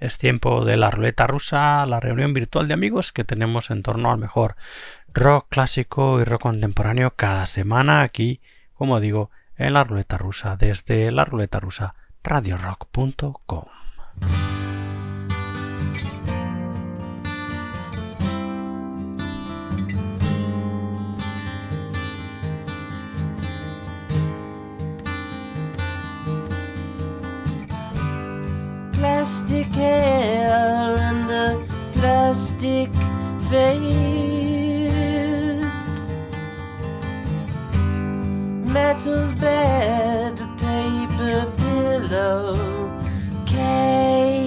Es tiempo de la ruleta rusa, la reunión virtual de amigos que tenemos en torno al mejor rock clásico y rock contemporáneo cada semana aquí, como digo, en la ruleta rusa desde la ruleta rusa radiorock.com. plastic hair and a plastic face. Metal bed, paper pillow case.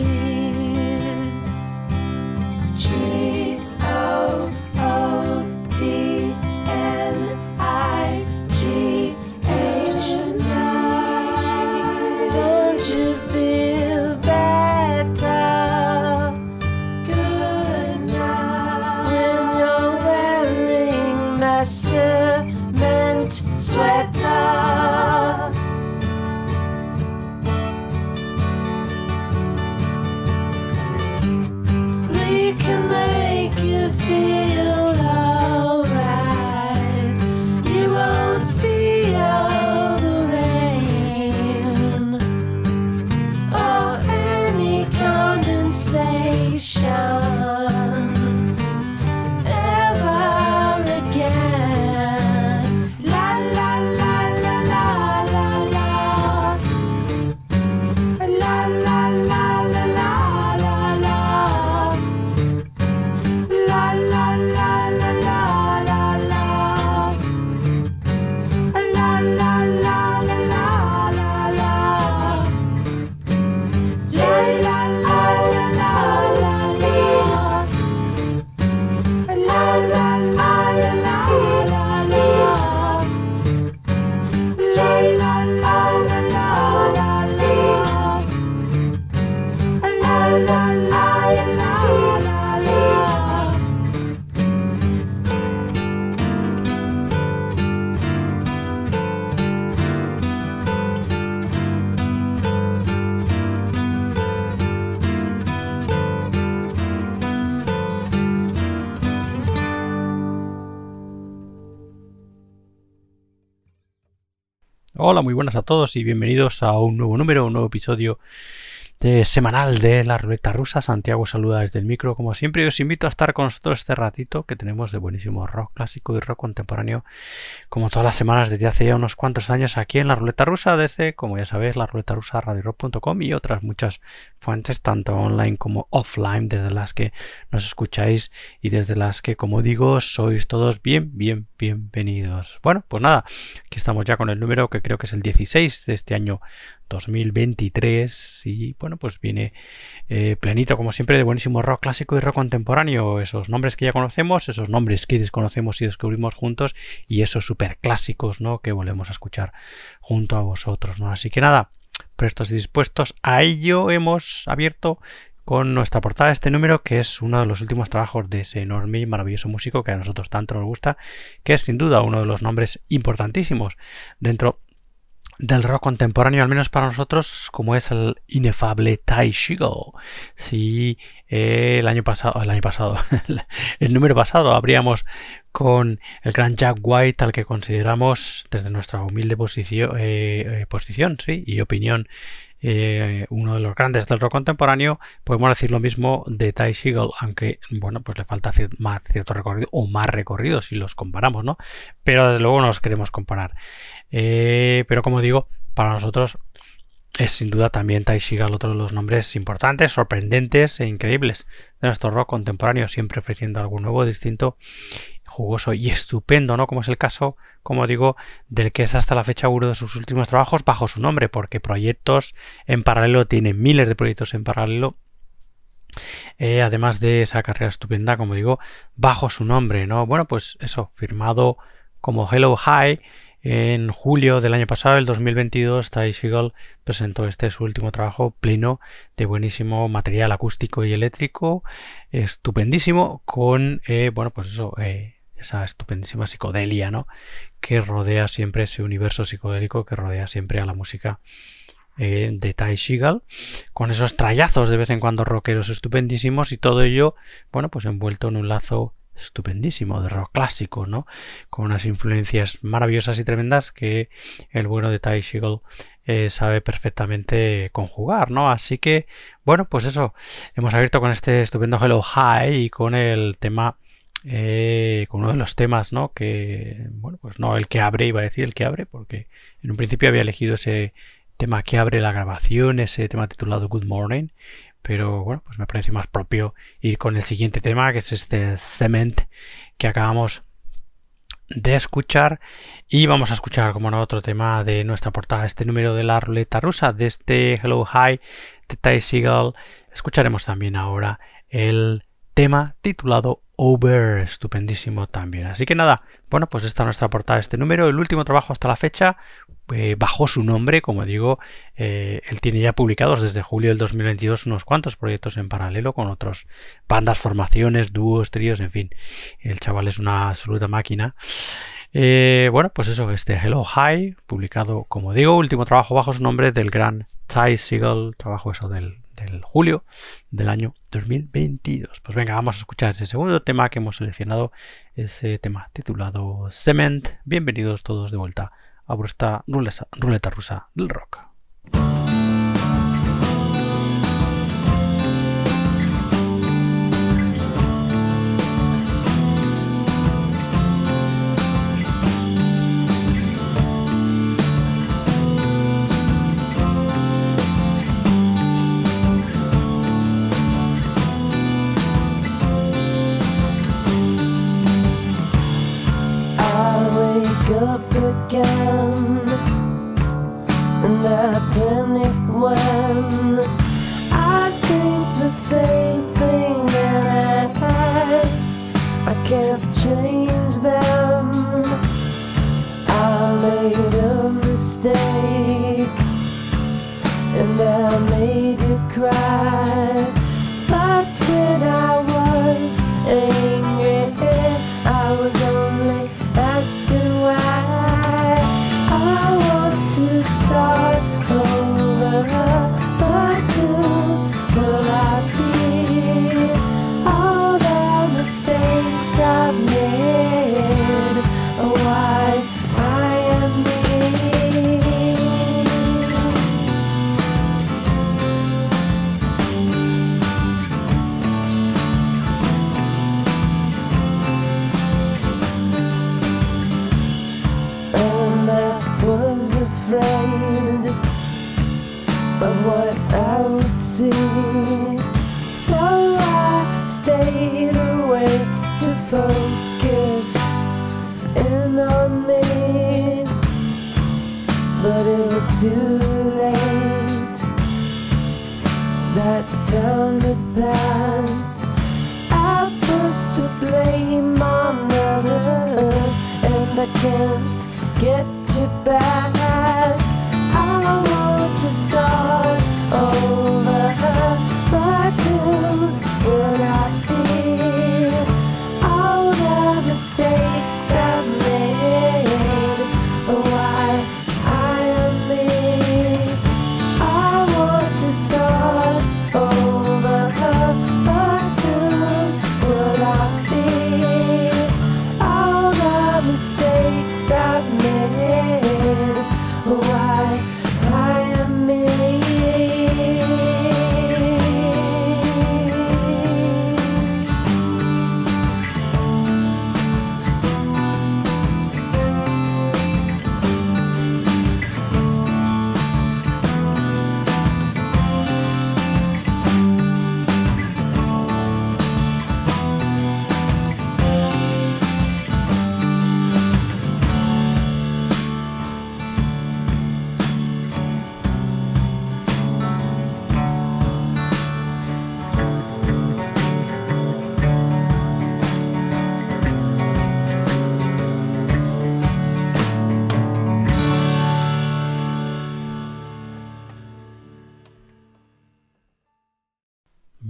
Hola, muy buenas a todos y bienvenidos a un nuevo número, un nuevo episodio de semanal de la ruleta rusa. Santiago saluda desde el micro, como siempre, os invito a estar con nosotros este ratito que tenemos de buenísimo rock clásico y rock contemporáneo, como todas las semanas desde hace ya unos cuantos años aquí en la ruleta rusa, desde, como ya sabéis, la ruleta rusa radiorock.com y otras muchas fuentes, tanto online como offline, desde las que nos escucháis y desde las que, como digo, sois todos bien, bien, bienvenidos. Bueno, pues nada, aquí estamos ya con el número que creo que es el 16 de este año 2023 y bueno pues viene eh, planito como siempre de buenísimo rock clásico y rock contemporáneo. Esos nombres que ya conocemos esos nombres que desconocemos y descubrimos juntos y esos super clásicos no que volvemos a escuchar junto a vosotros no así que nada prestos y dispuestos a ello hemos abierto con nuestra portada este número, que es uno de los últimos trabajos de ese enorme y maravilloso músico que a nosotros tanto nos gusta, que es sin duda uno de los nombres importantísimos dentro del rock contemporáneo, al menos para nosotros, como es el inefable Tai Shigo. Si el año pasado, el año pasado, el número pasado, habríamos con el gran Jack White, al que consideramos desde nuestra humilde posición, eh, eh, posición sí, y opinión, eh, uno de los grandes del rock contemporáneo, podemos decir lo mismo de Ty Segall, aunque bueno, pues le falta más cierto recorrido o más recorrido si los comparamos, ¿no? Pero desde luego no los queremos comparar. Eh, pero como digo, para nosotros es sin duda también Tai Shigal otro de los nombres importantes, sorprendentes e increíbles de nuestro rock contemporáneo, siempre ofreciendo algo nuevo, distinto, jugoso y estupendo, ¿no? Como es el caso, como digo, del que es hasta la fecha uno de sus últimos trabajos bajo su nombre, porque proyectos en paralelo, tiene miles de proyectos en paralelo. Eh, además de esa carrera estupenda, como digo, bajo su nombre, ¿no? Bueno, pues eso, firmado como Hello High en julio del año pasado, el 2022, Ty Segall presentó este su último trabajo pleno de buenísimo material acústico y eléctrico, estupendísimo, con, eh, bueno, pues eso, eh, esa estupendísima psicodelia, ¿no? Que rodea siempre ese universo psicodélico que rodea siempre a la música eh, de Ty Seagal, con esos trayazos de vez en cuando rockeros estupendísimos y todo ello, bueno, pues envuelto en un lazo estupendísimo de rock clásico, ¿no? Con unas influencias maravillosas y tremendas que el bueno de Ty Seagal eh, sabe perfectamente conjugar, ¿no? Así que, bueno, pues eso, hemos abierto con este estupendo Hello High y con el tema, eh, con uno de los temas, ¿no? Que, bueno, pues no el que abre, iba a decir el que abre, porque en un principio había elegido ese tema que abre la grabación, ese tema titulado Good Morning, pero bueno, pues me parece más propio ir con el siguiente tema, que es este Cement que acabamos de escuchar y vamos a escuchar como no otro tema de nuestra portada este número de la ruleta rusa de este Hello High de Ty Seagal escucharemos también ahora el tema titulado Over estupendísimo también así que nada bueno pues esta nuestra portada este número el último trabajo hasta la fecha eh, bajo su nombre, como digo, eh, él tiene ya publicados desde julio del 2022 unos cuantos proyectos en paralelo con otros bandas, formaciones, dúos, tríos, en fin. El chaval es una absoluta máquina. Eh, bueno, pues eso, este Hello High, publicado, como digo, último trabajo bajo su nombre del gran Ty Seagal, trabajo eso del, del julio del año 2022. Pues venga, vamos a escuchar ese segundo tema que hemos seleccionado, ese tema titulado Cement. Bienvenidos todos de vuelta a vuestra ruleta rusa del rock.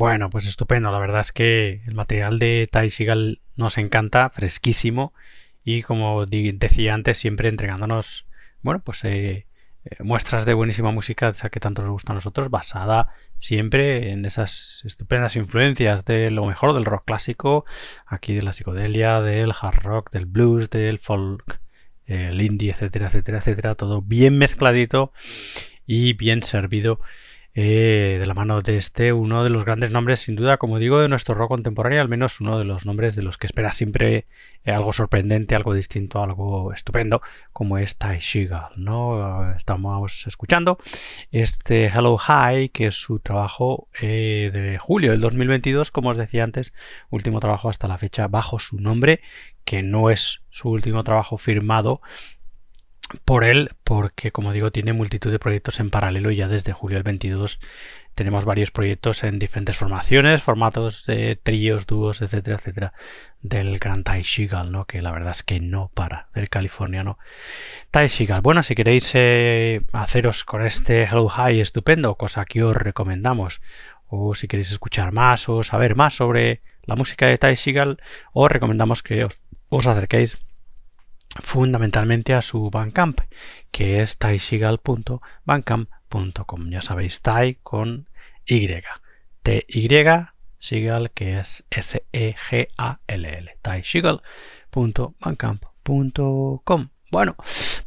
Bueno, pues estupendo. La verdad es que el material de Ty Seagal nos encanta, fresquísimo y como decía antes, siempre entregándonos, bueno, pues eh, eh, muestras de buenísima música, esa que tanto nos gusta a nosotros, basada siempre en esas estupendas influencias de lo mejor del rock clásico, aquí de la psicodelia, del hard rock, del blues, del folk, el indie, etcétera, etcétera, etcétera, todo bien mezcladito y bien servido eh, de la mano de este, uno de los grandes nombres, sin duda, como digo, de nuestro rock contemporáneo, al menos uno de los nombres de los que espera siempre eh, algo sorprendente, algo distinto, algo estupendo, como es Tai Shigal, ¿no? Estamos escuchando este Hello High, que es su trabajo eh, de julio del 2022, como os decía antes, último trabajo hasta la fecha bajo su nombre, que no es su último trabajo firmado por él, porque como digo, tiene multitud de proyectos en paralelo y ya desde julio del 22 tenemos varios proyectos en diferentes formaciones, formatos de tríos, dúos, etcétera, etcétera, del gran Tai Shigal, ¿no? Que la verdad es que no para, del californiano Tai Shigal. Bueno, si queréis eh, haceros con este Hello High estupendo, cosa que os recomendamos, o si queréis escuchar más o saber más sobre la música de Tai Shigal, os recomendamos que os, os acerquéis fundamentalmente a su Bandcamp, que es taishigal.bandcamp.com. Ya sabéis, Tai con Y. T-Y, Shigal, que es S-E-G-A-L-L. taishigal.bandcamp.com. Bueno,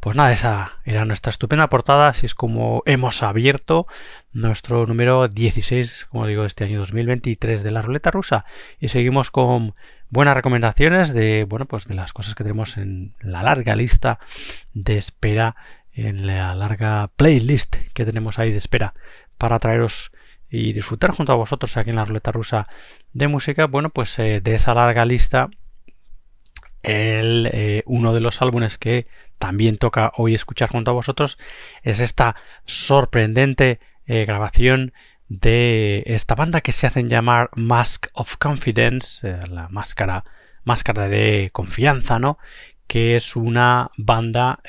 pues nada, esa era nuestra estupenda portada, así es como hemos abierto nuestro número 16, como digo, este año 2023 de la ruleta rusa y seguimos con buenas recomendaciones de, bueno, pues de las cosas que tenemos en la larga lista de espera, en la larga playlist que tenemos ahí de espera para traeros y disfrutar junto a vosotros aquí en la ruleta rusa de música. Bueno, pues eh, de esa larga lista el, eh, uno de los álbumes que también toca hoy escuchar junto a vosotros es esta sorprendente eh, grabación de esta banda que se hacen llamar Mask of Confidence, eh, la máscara, máscara de confianza, ¿no? Que es una banda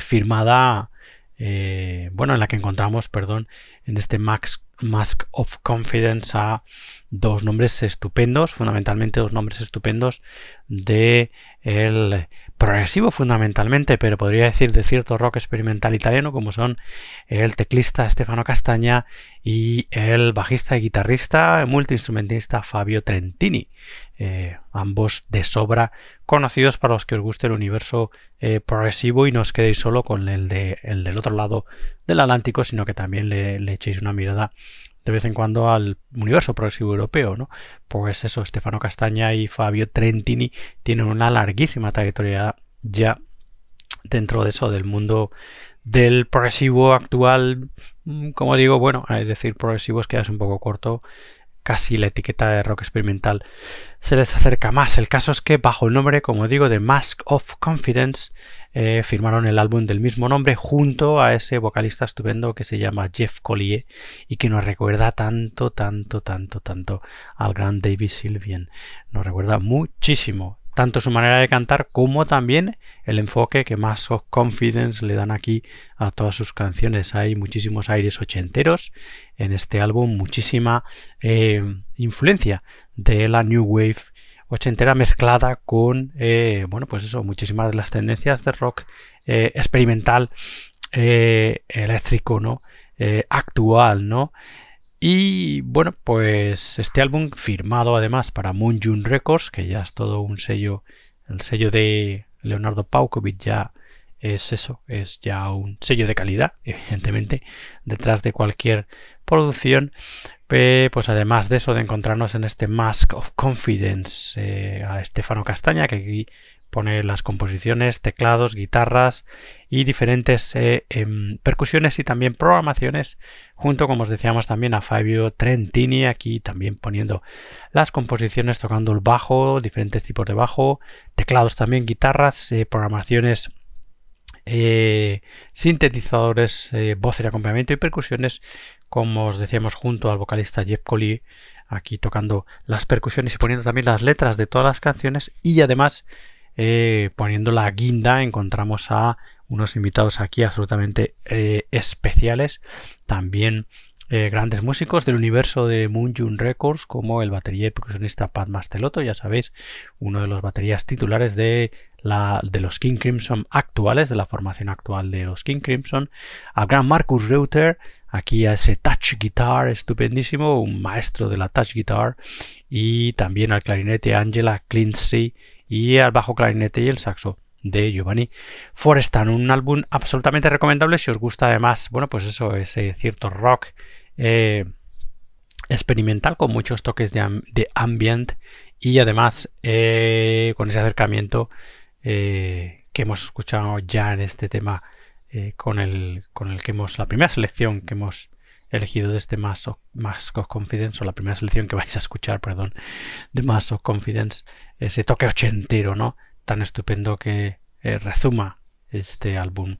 firmada, bueno, en la que encontramos, perdón, en este Mask, Mask of Confidence a dos nombres estupendos, fundamentalmente dos nombres estupendos de el progresivo fundamentalmente, pero podría decir de cierto rock experimental italiano como son el teclista Stefano Castaña y el bajista y guitarrista multiinstrumentista Fabio Trentini, eh, ambos de sobra conocidos para los que os guste el universo eh, progresivo y no os quedéis solo con el, de, el del otro lado del Atlántico, sino que también le, le echéis una mirada de vez en cuando al universo progresivo europeo, ¿no? Pues eso, Stefano Castaña y Fabio Trentini tienen una larguísima trayectoria ya dentro de eso, del mundo del progresivo actual, mm, como digo, bueno, es decir, progresivo es que es un poco corto, casi la etiqueta de rock experimental se les acerca más. El caso es que bajo el nombre, como digo, de Mask of Confidence, eh, firmaron el álbum del mismo nombre junto a ese vocalista estupendo que se llama Jeff Collier y que nos recuerda tanto, tanto, tanto, tanto al gran David Sylvian. Nos recuerda muchísimo tanto su manera de cantar como también el enfoque que of Confidence le dan aquí a todas sus canciones. Hay muchísimos aires ochenteros en este álbum, muchísima eh, influencia de la New Wave ochentera mezclada con, eh, bueno, pues eso, muchísimas de las tendencias de rock eh, experimental, eléctrico, ¿no? actual, ¿no? Y bueno, pues este álbum firmado además para Moon June Records, que ya es todo un sello, el sello de Leonardo Paukovic ya es eso, es ya un sello de calidad, evidentemente, detrás de cualquier producción. Pues además de eso, de encontrarnos en este Mask of Confidence eh, a Estefano Castaña, que aquí pone las composiciones, teclados, guitarras y diferentes eh, em, percusiones y también programaciones, junto, como os decíamos, también a Fabio Trentini, aquí también poniendo las composiciones, tocando el bajo, diferentes tipos de bajo, teclados también, guitarras, eh, programaciones eh, sintetizadores, voz de acompañamiento y percusiones, como os decíamos, junto al vocalista Jeff Collie, aquí tocando las percusiones y poniendo también las letras de todas las canciones y además eh, poniendo la guinda encontramos a unos invitados aquí absolutamente eh, especiales. También eh, grandes músicos del universo de Moonjun Records, como el batería y percusionista Pat Masteloto, ya sabéis, uno de los baterías titulares de, la, de los King Crimson actuales, de la formación actual de los King Crimson, al gran Marcus Reuter, aquí a ese touch guitar estupendísimo, un maestro de la touch guitar, y también al clarinete Angela Clincy y al bajo clarinete y el saxo de Giovanni Forestan, un álbum absolutamente recomendable si os gusta además, bueno, pues eso, ese cierto rock eh, experimental con muchos toques de, de ambient y además eh, con ese acercamiento eh, que hemos escuchado ya en este tema con, el, con el que hemos, la primera selección que hemos elegido de este Mass of, of Confidence o la primera selección que vais a escuchar, perdón, de Mass of Confidence, ese toque ochentero, ¿no? Tan estupendo que eh, rezuma este álbum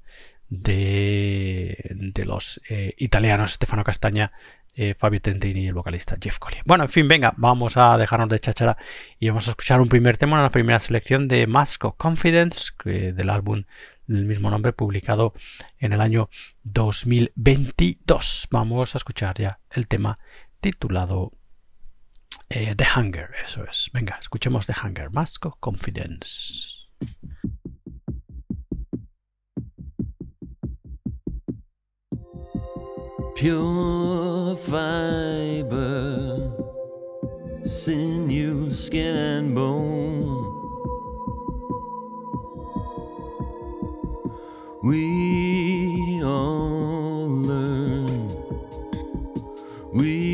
de, de los eh, italianos Stefano Castaña, eh, Fabio Tentini y el vocalista Jeff Collier. Bueno, en fin, venga, vamos a dejarnos de chachara y vamos a escuchar un primer tema, una primera selección de Mask of Confidence, del álbum del mismo nombre, publicado en el año 2022. Vamos a escuchar ya el tema titulado eh, The Hunger, eso es. Venga, escuchemos The Hunger, Mask of Confidence. Pure fiber, sinew, skin, and bone. We all learn. We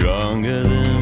stronger than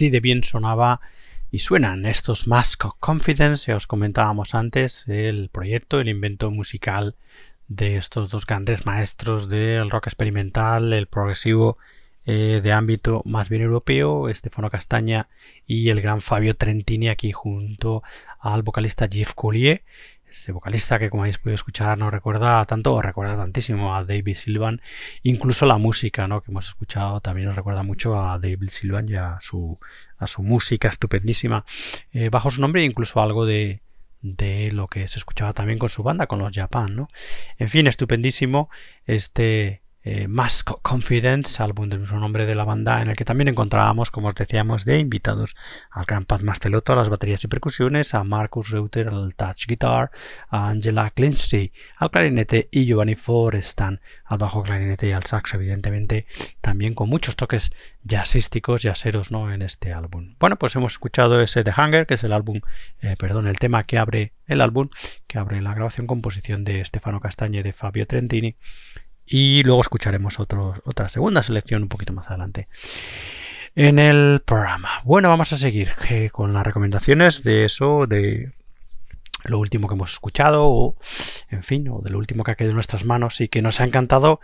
así, de bien sonaba y suenan estos Mask Confidence, ya os comentábamos antes, el proyecto, el invento musical de estos dos grandes maestros del rock experimental, el progresivo eh, de ámbito más bien europeo, Estefano Castaña y el gran Fabio Trentini aquí junto al vocalista Jeff Collier, ese vocalista que como habéis podido escuchar nos recuerda tanto o recuerda tantísimo a David Silvan, incluso la música ¿no? que hemos escuchado también nos recuerda mucho a David Silvan y a su, a su música estupendísima eh, bajo su nombre e incluso algo de, de lo que se escuchaba también con su banda, con los Japan, ¿no? En fin, estupendísimo este eh, Mask Confidence, álbum del mismo nombre de la banda, en el que también encontrábamos, como os decíamos, de invitados al gran Pat Mastelotto a las baterías y percusiones, a Marcus Reuter al touch guitar, a Angela Clincy al clarinete y Giovanni Forestan al bajo clarinete y al saxo, evidentemente, también con muchos toques jazzísticos, jazzeros, ¿no? En este álbum. Bueno, pues hemos escuchado ese The Hunger, que es el álbum, eh, perdón, el tema que abre el álbum, que abre la grabación composición de Stefano Castañe y de Fabio Trentini y luego escucharemos otra segunda selección un poquito más adelante en el programa. Bueno, vamos a seguir eh, con las recomendaciones de eso, de lo último que hemos escuchado, o en fin, o de lo último que ha caído en nuestras manos y que nos ha encantado.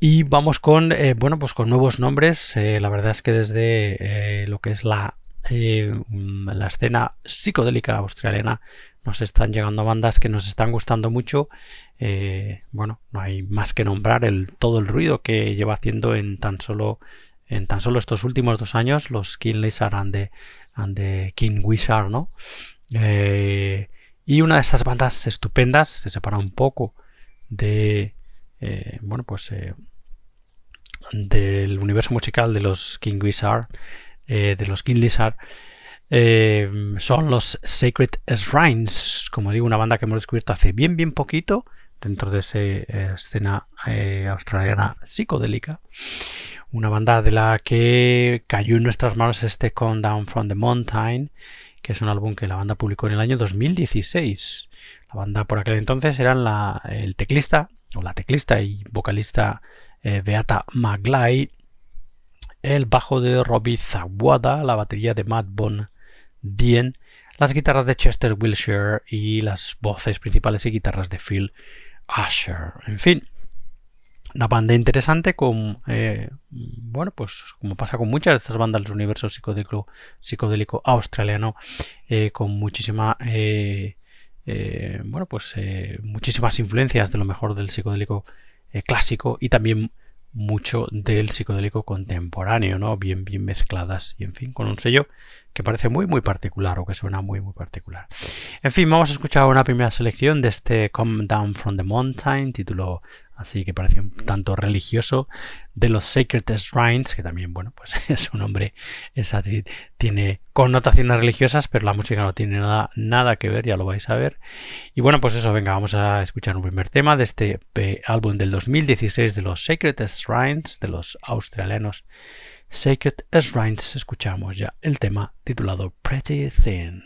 Y vamos con, eh, bueno, pues con nuevos nombres. Eh, la verdad es que desde lo que es la, la escena psicodélica australiana nos están llegando bandas que nos están gustando mucho. Eh, bueno, no hay más que nombrar el, todo el ruido que lleva haciendo en tan solo en tan solo estos últimos dos años los King Lizard and the, King Wizard, ¿no? Eh, y una de esas bandas estupendas se separa un poco de eh, bueno pues del universo musical de los King Wizard de los King Lizard eh, son los Sacred Shrines, como digo, una banda que hemos descubierto hace bien, bien poquito dentro de esa eh, escena eh, australiana psicodélica. Una banda de la que cayó en nuestras manos este Come Down from the Mountain, que es un álbum que la banda publicó en el año 2016. La banda por aquel entonces eran la, el teclista, o la teclista y vocalista Beata Maglay, el bajo de Robbie Zawada, la batería de Matt Bond Dien, las guitarras de Chester Wilshire y las voces principales y guitarras de Phil Asher. En fin, una banda interesante con, eh, bueno, pues como pasa con muchas de estas bandas del universo psicodélico, psicodélico australiano, eh, con muchísima, eh, bueno, pues muchísimas influencias de lo mejor del psicodélico clásico y también mucho del psicodélico contemporáneo, ¿no? Bien, bien mezcladas y en fin, con un sello que parece muy, muy particular o que suena muy, muy particular. En fin, vamos a escuchar una primera selección de este Come Down from the Mountain, título así que parece un tanto religioso, de los Sacred Shrines, que también, bueno, pues es un nombre, es tiene connotaciones religiosas, pero la música no tiene nada, nada que ver, ya lo vais a ver. Y bueno, pues eso, venga, vamos a escuchar un primer tema de este álbum del 2016 de los Sacred Shrines, de los australianos Sacred Shrines. Escuchamos ya el tema titulado Pretty Thin.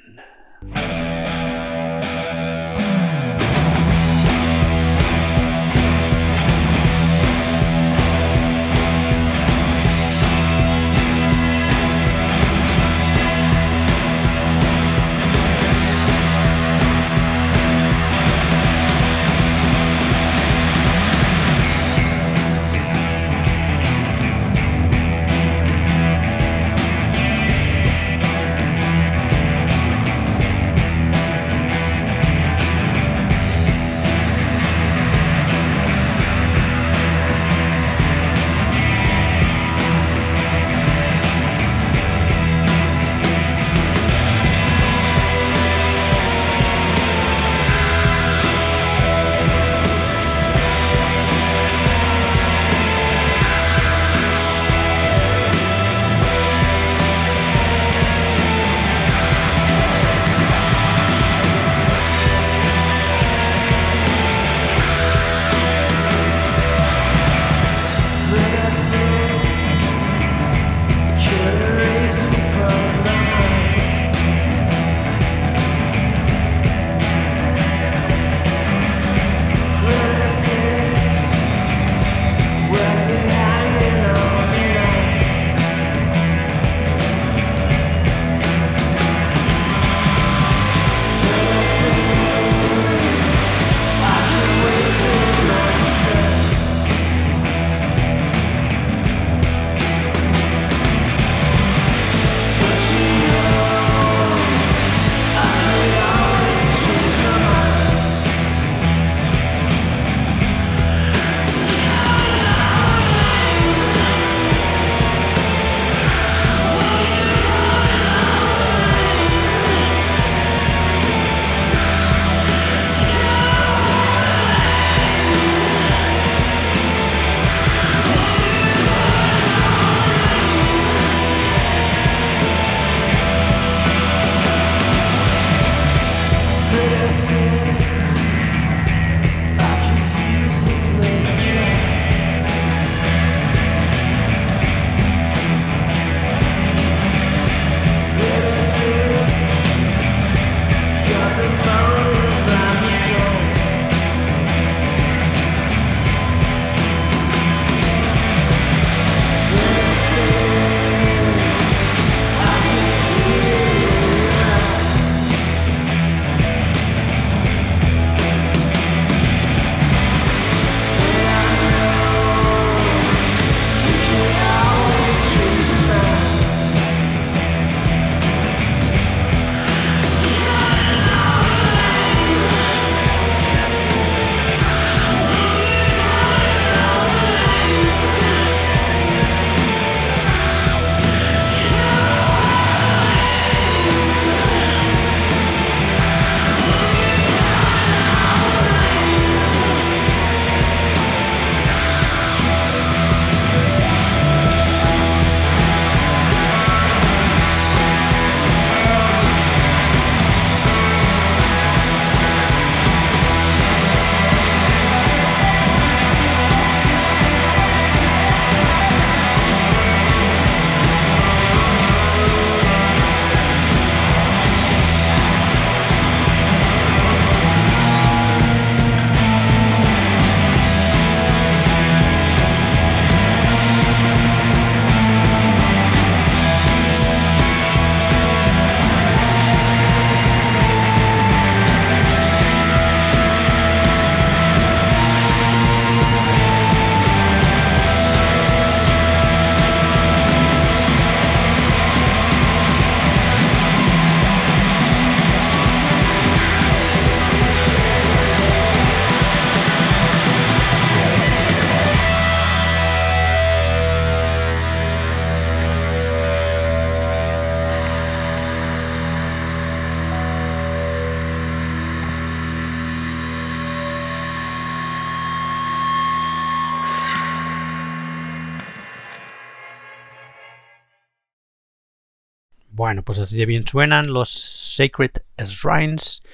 Bueno, pues así de bien suenan los Sacred Shrines,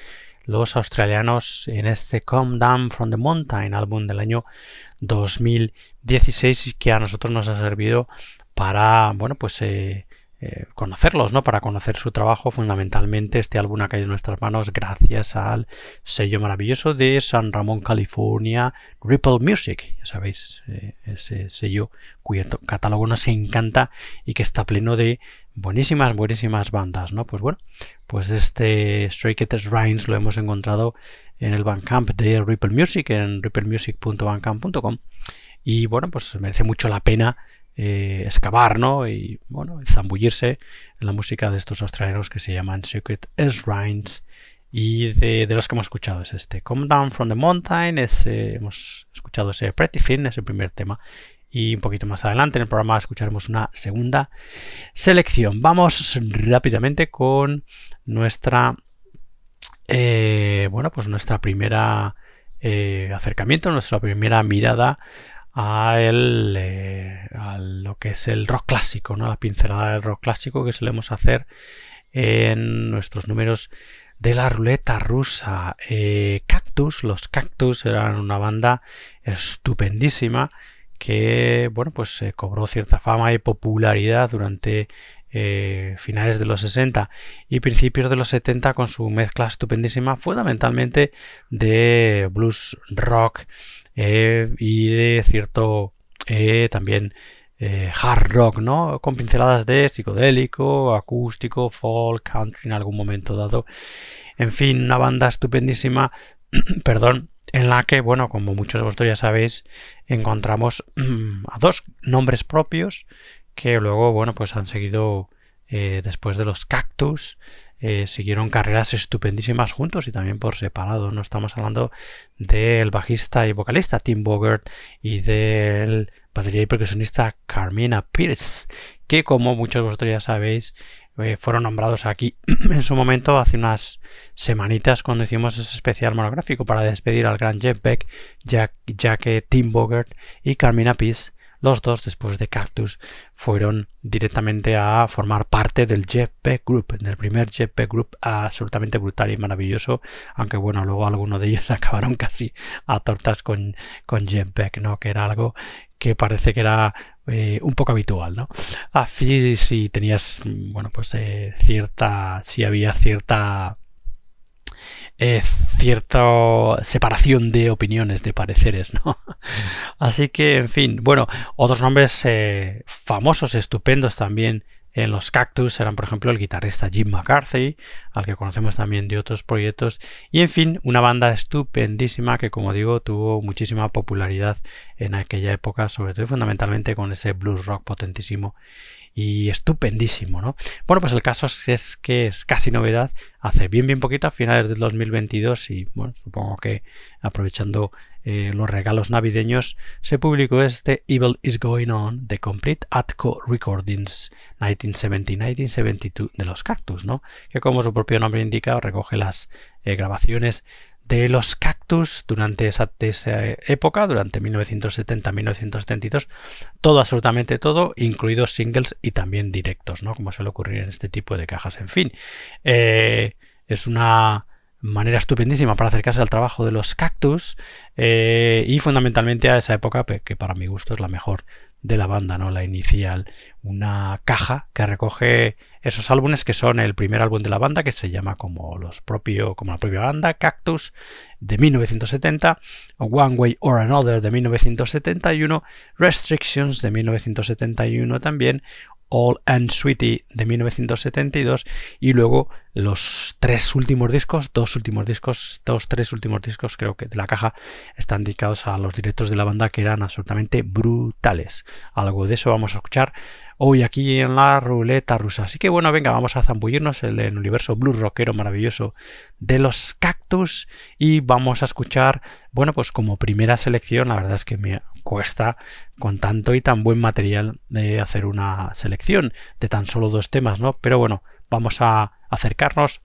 los australianos en este Come Down from the Mountain, álbum del año 2016 y que a nosotros nos ha servido para, bueno, pues eh, eh, conocerlos, ¿no? Para conocer su trabajo, fundamentalmente este álbum ha caído en nuestras manos gracias al sello maravilloso de San Ramón, California, Ripple Music, ya sabéis, eh, ese sello cuyo catálogo nos encanta y que está pleno de buenísimas, buenísimas bandas, ¿no? Pues bueno, pues este Stray Kids Rhymes lo hemos encontrado en el Bandcamp de Ripple Music, en ripplemusic.bandcamp.com y bueno, pues merece mucho la pena eh, excavar, ¿no? Y bueno, zambullirse en la música de estos australianos que se llaman Secret Shrines y de, los que hemos escuchado es este Come Down from the Mountain, hemos escuchado ese Pretty Thin, es el primer tema y un poquito más adelante en el programa escucharemos una segunda selección. Vamos rápidamente con nuestra eh, bueno, pues nuestra primera eh, acercamiento, nuestra primera mirada a, el, a lo que es el rock clásico, ¿no? la pincelada del rock clásico que solemos hacer en nuestros números de la ruleta rusa. Eh, Cactus, los Cactus eran una banda estupendísima que bueno pues eh, cobró cierta fama y popularidad durante eh, finales de los 60 y principios de los 70 con su mezcla estupendísima fundamentalmente de blues rock eh, y de cierto eh, también hard rock, ¿no? Con pinceladas de psicodélico, acústico, folk, country en algún momento dado. En fin, una banda estupendísima, perdón, en la que, bueno, como muchos de vosotros ya sabéis, encontramos a dos nombres propios que luego, bueno, pues han seguido eh, después de los Cactus, eh, siguieron carreras estupendísimas juntos y también por separado. No estamos hablando del bajista y vocalista Tim Bogert y del batería y percusionista Carmina Pierce, que como muchos de vosotros ya sabéis, eh, fueron nombrados aquí en su momento hace unas semanitas cuando hicimos ese especial monográfico para despedir al gran Jeff Beck, ya, ya que Tim Bogert y Carmina Pierce los dos, después de Cactus, fueron directamente a formar parte del Jetpack Group, del primer Jetpack Group absolutamente brutal y maravilloso, aunque bueno, luego algunos de ellos acabaron casi a tortas con, con Jetpack, ¿no? Que era algo que parece que era eh, un poco habitual, ¿no? Así si tenías, bueno, pues eh, cierta, si había cierta eh, cierta separación de opiniones, de pareceres, ¿no? Así que, en fin, bueno, otros nombres eh, famosos, estupendos también en los Cactus eran, por ejemplo, el guitarrista Jim McCarthy, al que conocemos también de otros proyectos, y en fin, una banda estupendísima que, como digo, tuvo muchísima popularidad en aquella época, sobre todo y fundamentalmente con ese blues rock potentísimo y estupendísimo, ¿no? Bueno, pues el caso es que es casi novedad, hace bien bien poquito, a finales del 2022 y bueno, supongo que aprovechando eh, los regalos navideños, se publicó este Evil is Going On The Complete Atco Recordings 1970-1972 de los Cactus, ¿no? Que como su propio nombre indica, recoge las eh, grabaciones de los cactus durante esa, esa época, durante 1970-1972, todo, absolutamente todo, incluidos singles y también directos, ¿no? Como suele ocurrir en este tipo de cajas. En fin, eh, es una manera estupendísima para acercarse al trabajo de los cactus eh, y fundamentalmente a esa época que para mi gusto es la mejor de la banda, ¿no? La inicial, una caja que recoge esos álbumes que son el primer álbum de la banda que se llama como los propio, como la propia banda, Cactus de 1970, One Way or Another de 1971, Restrictions de 1971 también, All and Sweetie de 1972 y luego los tres últimos discos, dos últimos discos, dos, tres últimos discos creo que de la caja están dedicados a los directos de la banda que eran absolutamente brutales. Algo de eso vamos a escuchar hoy aquí en la ruleta rusa. Así que bueno, venga, vamos a zambullirnos en el universo blues rockero maravilloso de los cactus y vamos a escuchar, bueno, pues como primera selección, la verdad es que me cuesta con tanto y tan buen material de hacer una selección de tan solo dos temas, ¿no? Pero bueno, vamos a acercarnos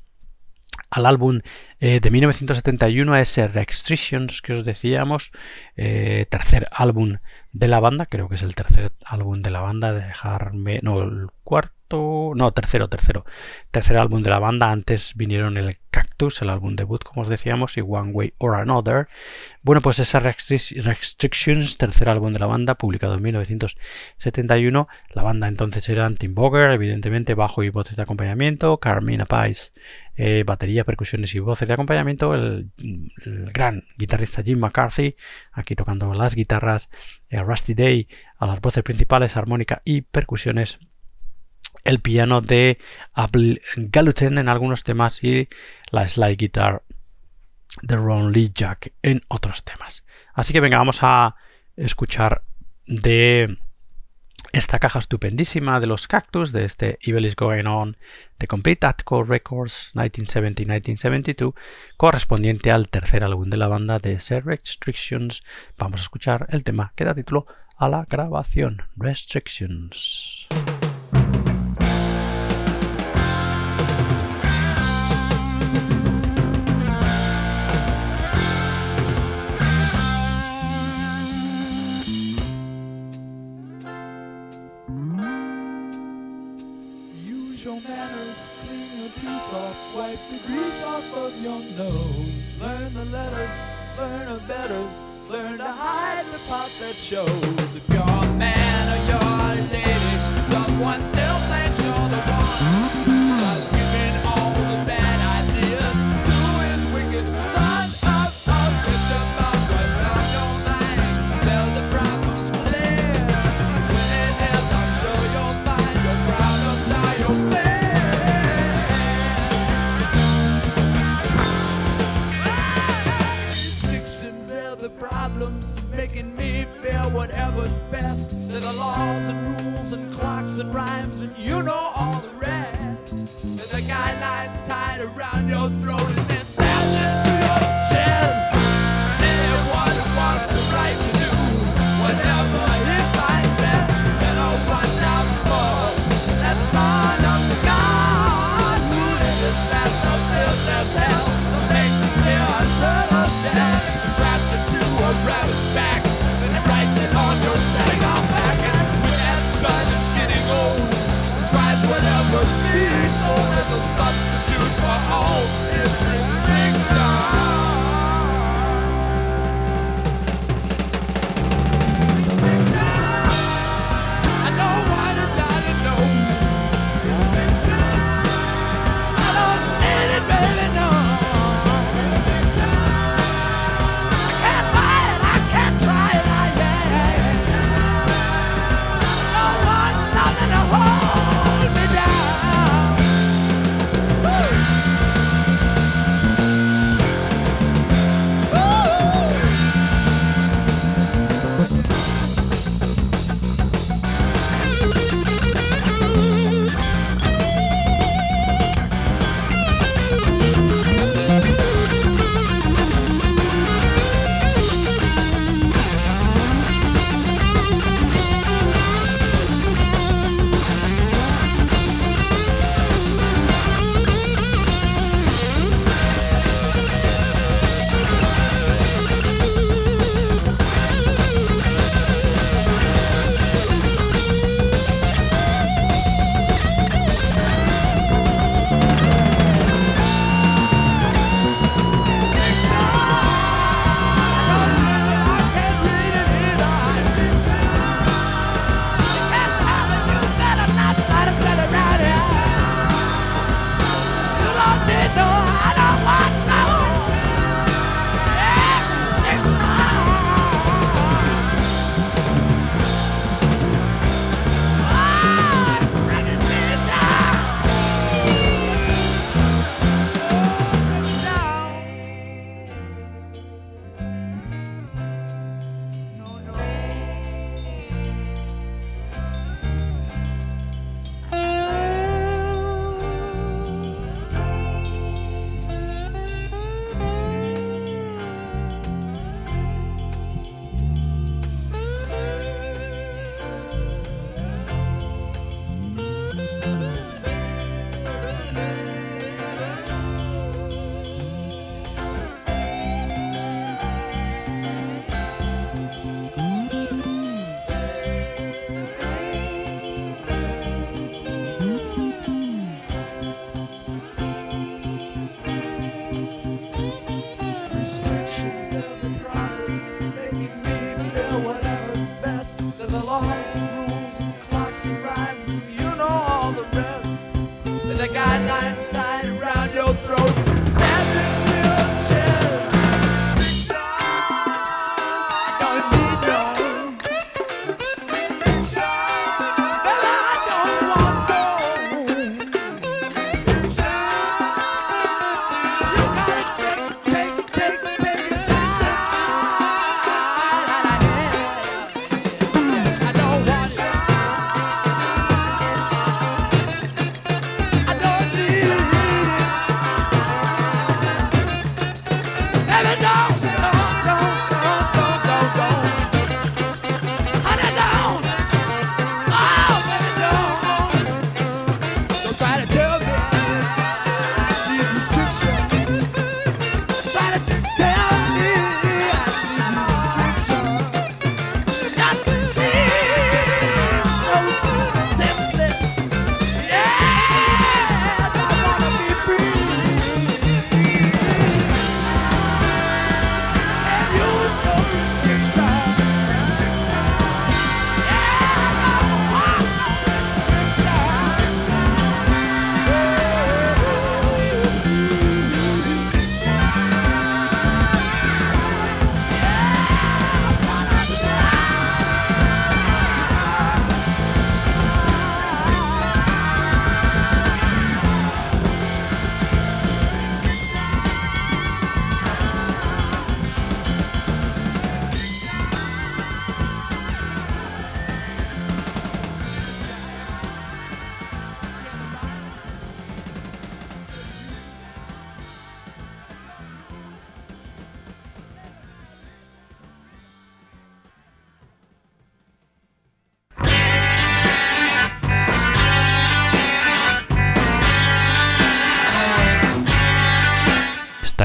al álbum eh, de 1971, a ese Restrictions que os decíamos, eh, tercer álbum de la banda, creo que es el tercer álbum de la banda, dejarme, no, el cuarto, no, tercero, tercero, tercer álbum de la banda, antes vinieron el Cactus, el álbum debut, como os decíamos, y One Way or Another. Bueno, pues Restric- Restrictions, tercer álbum de la banda, publicado en 1971, la banda entonces eran Tim Boger, evidentemente bajo y voces de acompañamiento, Carmina Pais, eh, batería, percusiones y voces de acompañamiento, el, gran guitarrista Jim McCarthy, aquí tocando las guitarras, eh, Rusty Day a las voces principales, armónica y percusiones, el piano de Abel en algunos temas y la slide guitar de Ron Lee Jack en otros temas. Así que venga, vamos a escuchar de esta caja estupendísima de los Cactus, de este Evil is Going On de Complete Tactical Records 1970-1972, correspondiente al tercer álbum de la banda de Ser Restrictions. Vamos a escuchar el tema que da título a la grabación, Restrictions. Wipe the grease off of your nose. Learn the letters, learn the betters, learn to hide the part that shows. If you're a man or you're a lady, someone best. They're the laws and rules and clocks and rhymes, and you know all the rest. They're the guidelines tied around your throat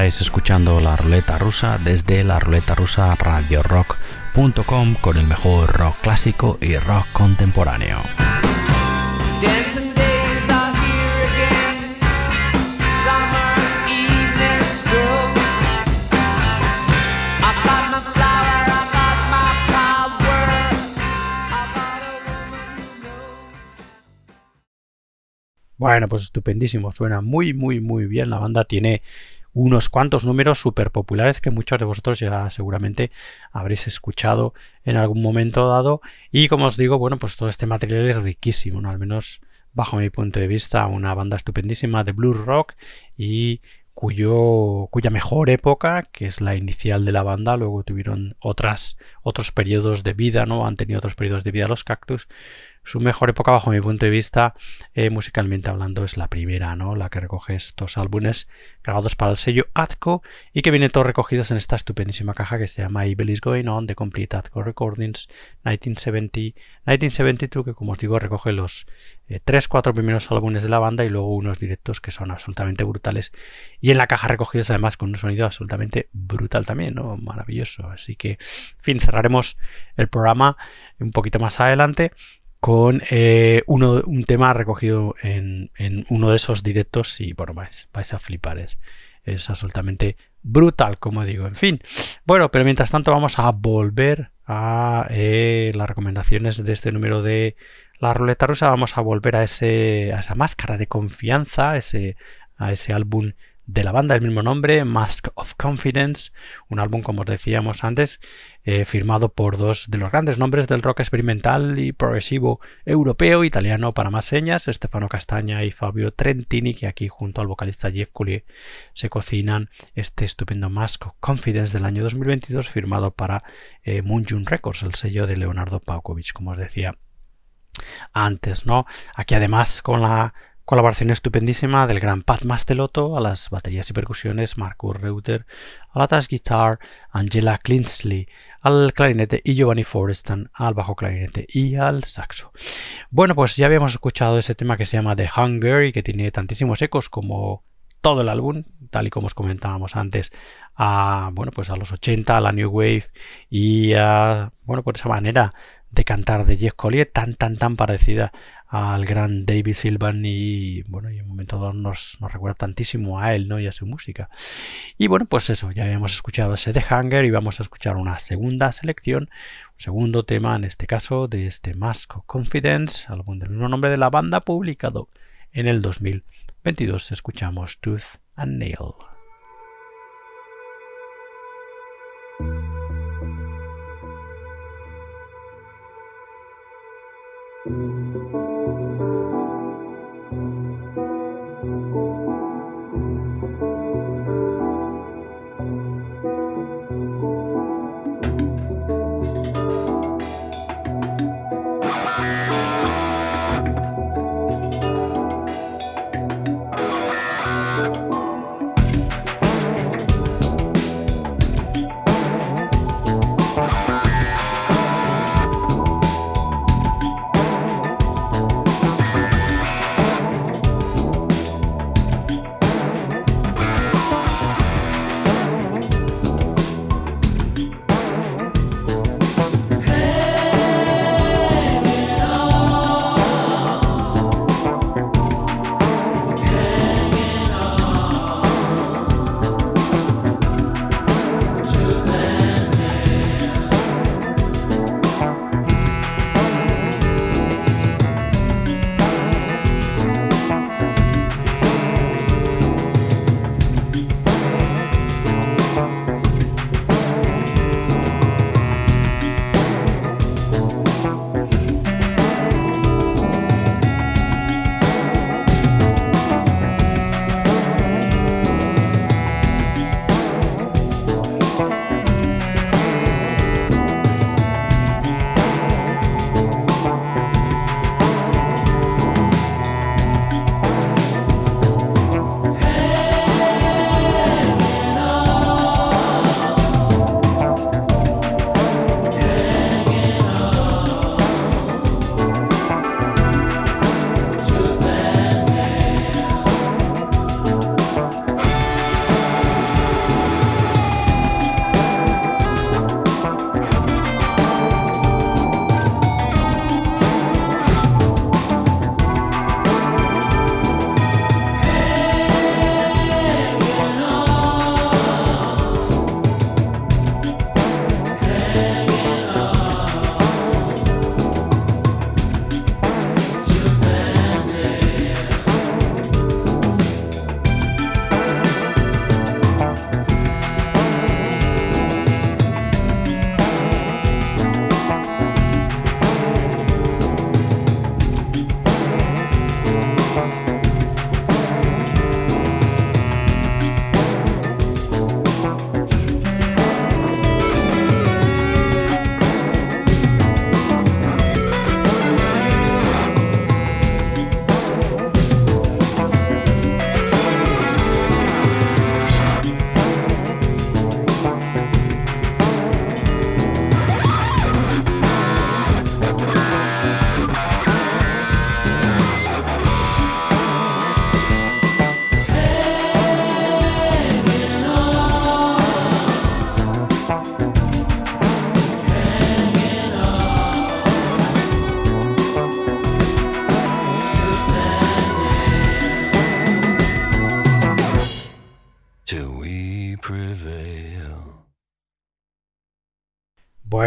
estáis escuchando la ruleta rusa desde la ruleta rusa radio rock.com con el mejor rock clásico y rock contemporáneo. Bueno, pues estupendísimo, suena muy, muy, muy bien. La banda tiene unos cuantos números súper populares que muchos de vosotros ya seguramente habréis escuchado en algún momento dado. Y como os digo, bueno, pues todo este material es riquísimo, ¿no? Al menos bajo mi punto de vista, una banda estupendísima de blues rock y cuyo, cuya mejor época, que es la inicial de la banda, luego tuvieron otras, otros periodos de vida, ¿no? Han tenido otros periodos de vida los cactus. Su mejor época, bajo mi punto de vista, eh, musicalmente hablando, es la primera, ¿no? La que recoge estos álbumes grabados para el sello Atco y que vienen todos recogidos en esta estupendísima caja que se llama Evil is Going On, The Complete Atco Recordings 1970, 1972, que como os digo recoge los eh, tres, cuatro primeros álbumes de la banda y luego unos directos que son absolutamente brutales y en la caja recogidos además con un sonido absolutamente brutal también, ¿no? Maravilloso. Así que, en fin, cerraremos el programa un poquito más adelante con eh, uno, un tema recogido en, en, uno de esos directos y bueno, vais, vais a flipar. Es, es, absolutamente brutal, como digo. En fin, bueno, pero mientras tanto vamos a volver a eh, las recomendaciones de este número de la ruleta rusa. Vamos a volver a, ese, a esa máscara de confianza, ese, a ese álbum de la banda del mismo nombre, Mask of Confidence, un álbum, como os decíamos antes, eh, firmado por dos de los grandes nombres del rock experimental y progresivo europeo, italiano para más señas, Stefano Castaña y Fabio Trentini, que aquí junto al vocalista Jeff Coulier se cocinan este estupendo Mask of Confidence del año 2022, firmado para eh, Moonjun Records, el sello de Leonardo Paukovic, como os decía antes, ¿no? Aquí además con la colaboración estupendísima del gran Pat Mastelotto a las baterías y percusiones, Marcus Reuter a la bass guitar, Angela Clinsley al clarinete y Giovanni Forestan al bajo clarinete y al saxo. Bueno, pues ya habíamos escuchado ese tema que se llama The Hunger y que tiene tantísimos ecos como todo el álbum, tal y como os comentábamos antes, a bueno, pues a los 80, a la New Wave y a bueno, por esa manera de cantar de Jeff Collier tan tan tan parecida al gran David Silvan y bueno, y en un momento dado nos, recuerda tantísimo a él ¿no? y a su música. Y bueno, pues eso, ya habíamos escuchado ese The Hunger y vamos a escuchar una segunda selección, un segundo tema en este caso de este Mask of Confidence, álbum del mismo nombre de la banda, publicado en el 2022. Escuchamos Tooth and Nail.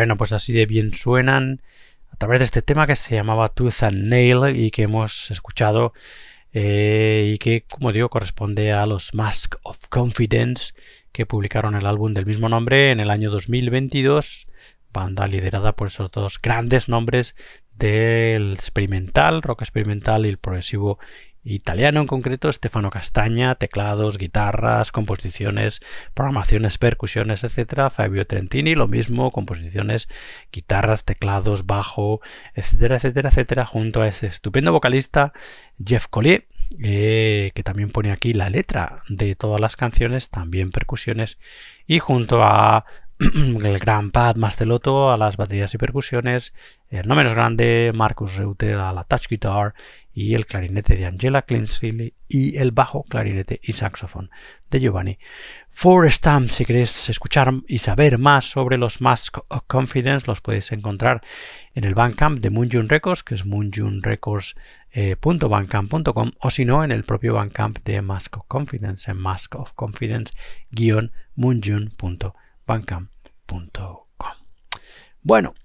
Bueno, pues así de bien suenan a través de este tema que se llamaba Tooth and Nail y que hemos escuchado eh, y que, como digo, corresponde a los Mask of Confidence que publicaron el álbum del mismo nombre en el año 2022, banda liderada por esos dos grandes nombres del experimental, rock experimental y el progresivo italiano en concreto, Stefano Castaña, teclados, guitarras, composiciones, programaciones, percusiones, etcétera, Fabio Trentini, lo mismo, composiciones, guitarras, teclados, bajo, etcétera, etcétera, etcétera, junto a ese estupendo vocalista Jeff Collier, eh, que también pone aquí la letra de todas las canciones, también percusiones, y junto a el gran Pat Mastelotto a las baterías y percusiones, el no menos grande Marcus Reuter a la touch guitar y el clarinete de Angela Clinsley y el bajo, clarinete y saxofón de Giovanni Forestam. Si queréis escuchar y saber más sobre los Mask of Confidence, los podéis encontrar en el Bandcamp de Moonjun Records, que es moonjunrecords.bandcamp.com o si no en el propio Bandcamp de Mask of Confidence en maskofconfidence-moonjun.com bandcamp.com. Bueno,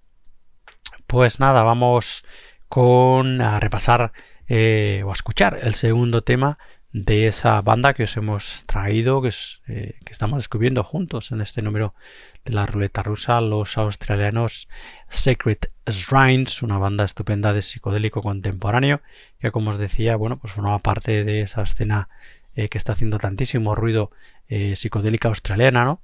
pues nada, vamos con a repasar eh, o a escuchar el segundo tema de esa banda que os hemos traído, que, eh, que estamos descubriendo juntos en este número de la ruleta rusa, los australianos Sacred Shrines, una banda estupenda de psicodélico contemporáneo, que como os decía, bueno, pues formaba parte de esa escena eh, que está haciendo tantísimo ruido eh, psicodélica australiana, ¿no?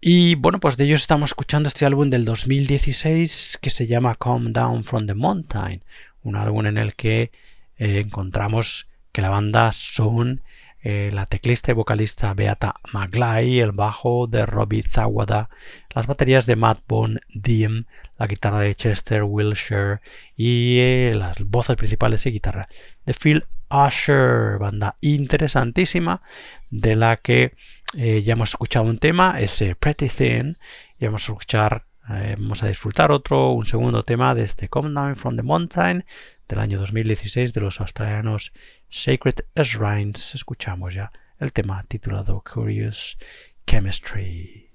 Y bueno, pues de ellos estamos escuchando este álbum del 2016 que se llama Come Down from the Mountain, un álbum en el que eh, encontramos que la banda son eh, la teclista y vocalista Beata Maglay, el bajo de Robbie Zawada, las baterías de Matt Bone Diem, la guitarra de Chester Wilshire y las voces principales y guitarra de Phil Usher, banda interesantísima de la que eh, ya hemos escuchado un tema, ese Pretty Thin, y vamos a escuchar, vamos a disfrutar otro, un segundo tema de este Come Down from the Mountain del año 2016 de los australianos Sacred Shrines. Escuchamos ya el tema titulado Curious Chemistry.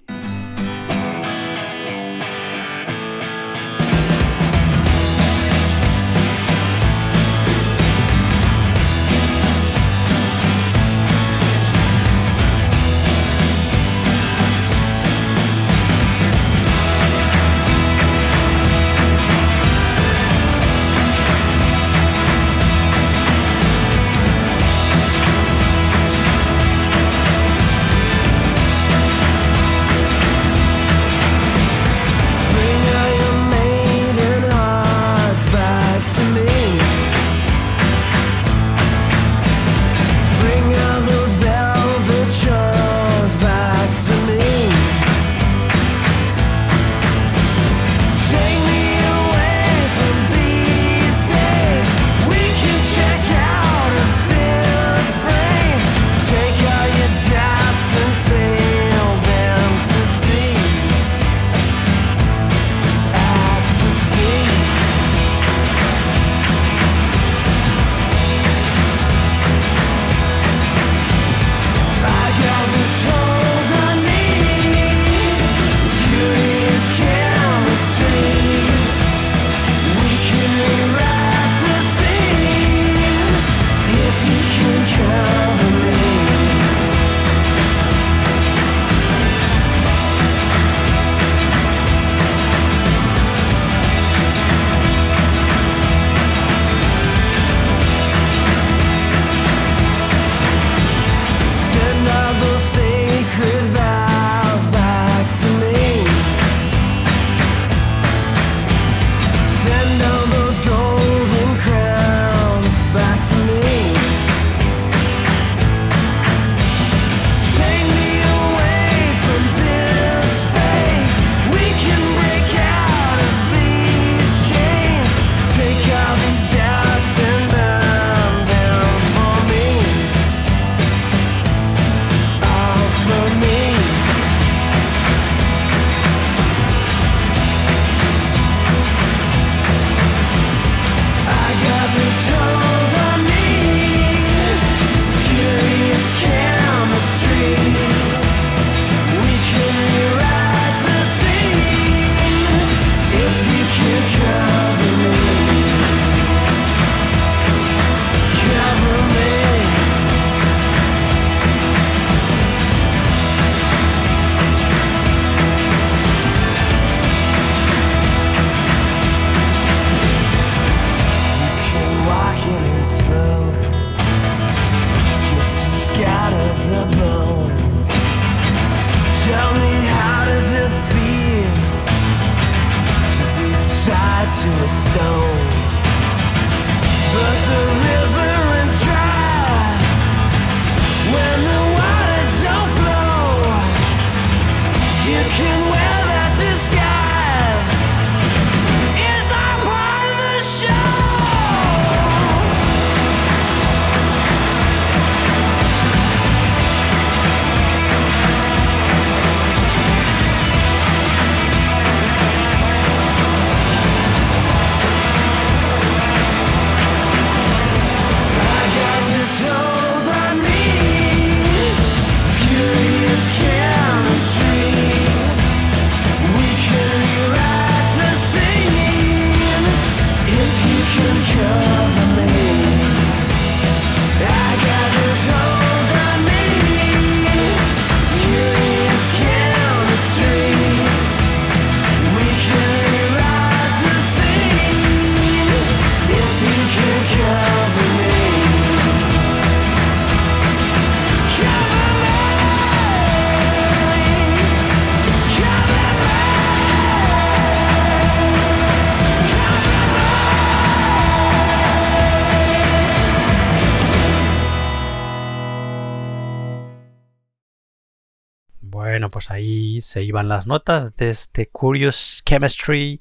Se iban las notas de este Curious Chemistry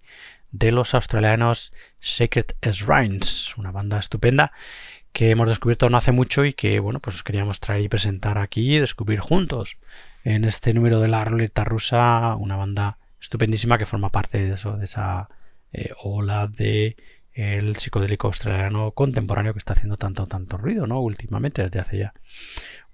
de los australianos Sacred Shrines, una banda estupenda que hemos descubierto no hace mucho y que, bueno, pues os queríamos traer y presentar aquí descubrir juntos en este número de la ruleta rusa, una banda estupendísima que forma parte de eso, de esa eh, ola de el psicodélico australiano contemporáneo que está haciendo tanto tanto ruido, ¿no? Últimamente, desde hace ya